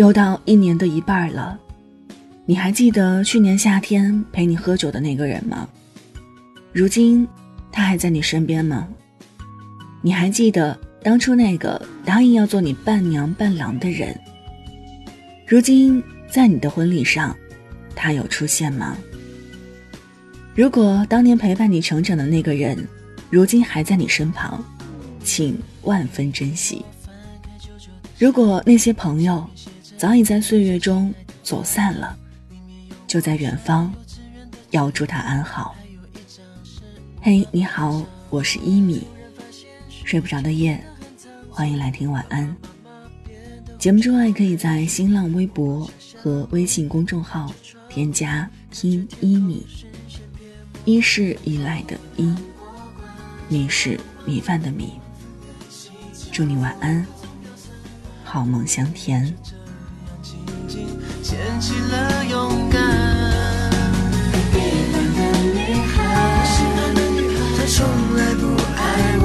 又到一年的一半了，你还记得去年夏天陪你喝酒的那个人吗？如今，他还在你身边吗？你还记得当初那个答应要做你伴娘伴郎的人？如今，在你的婚礼上，他有出现吗？如果当年陪伴你成长的那个人，如今还在你身旁，请万分珍惜。如果那些朋友早已在岁月中走散了，就在远方，要祝他安好。嘿，你好，我是一米。睡不着的夜，欢迎来听晚安。节目之外，可以在新浪微博和微信公众号添加“听一米”，一是依赖的依。米是米饭的米。祝你晚安，好梦香甜。捡起了勇敢。喜欢的女孩，他从来不爱我。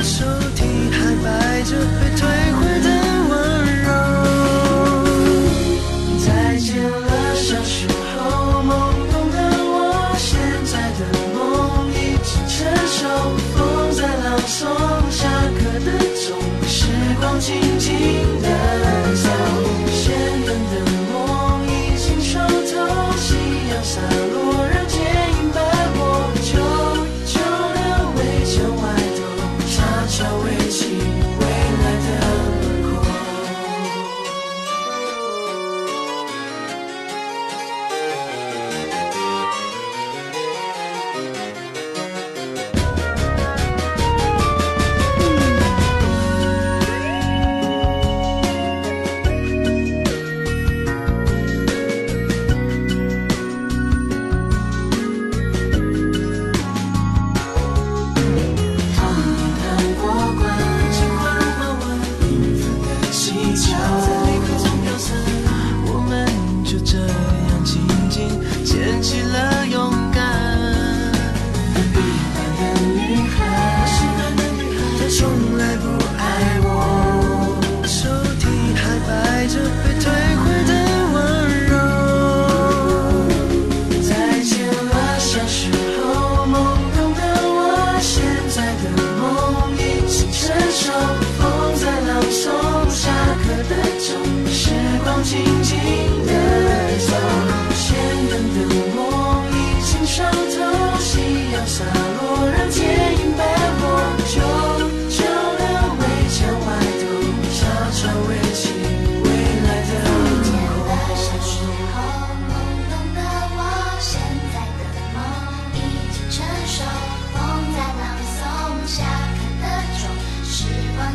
抽屉还摆着被退回的温柔。再见了，小时候懵懂的我，现在的梦已经成熟。风在朗诵下课的钟，时光静静。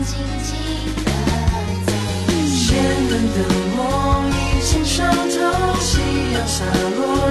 静静的走，仙人的梦已经上头，夕阳洒落。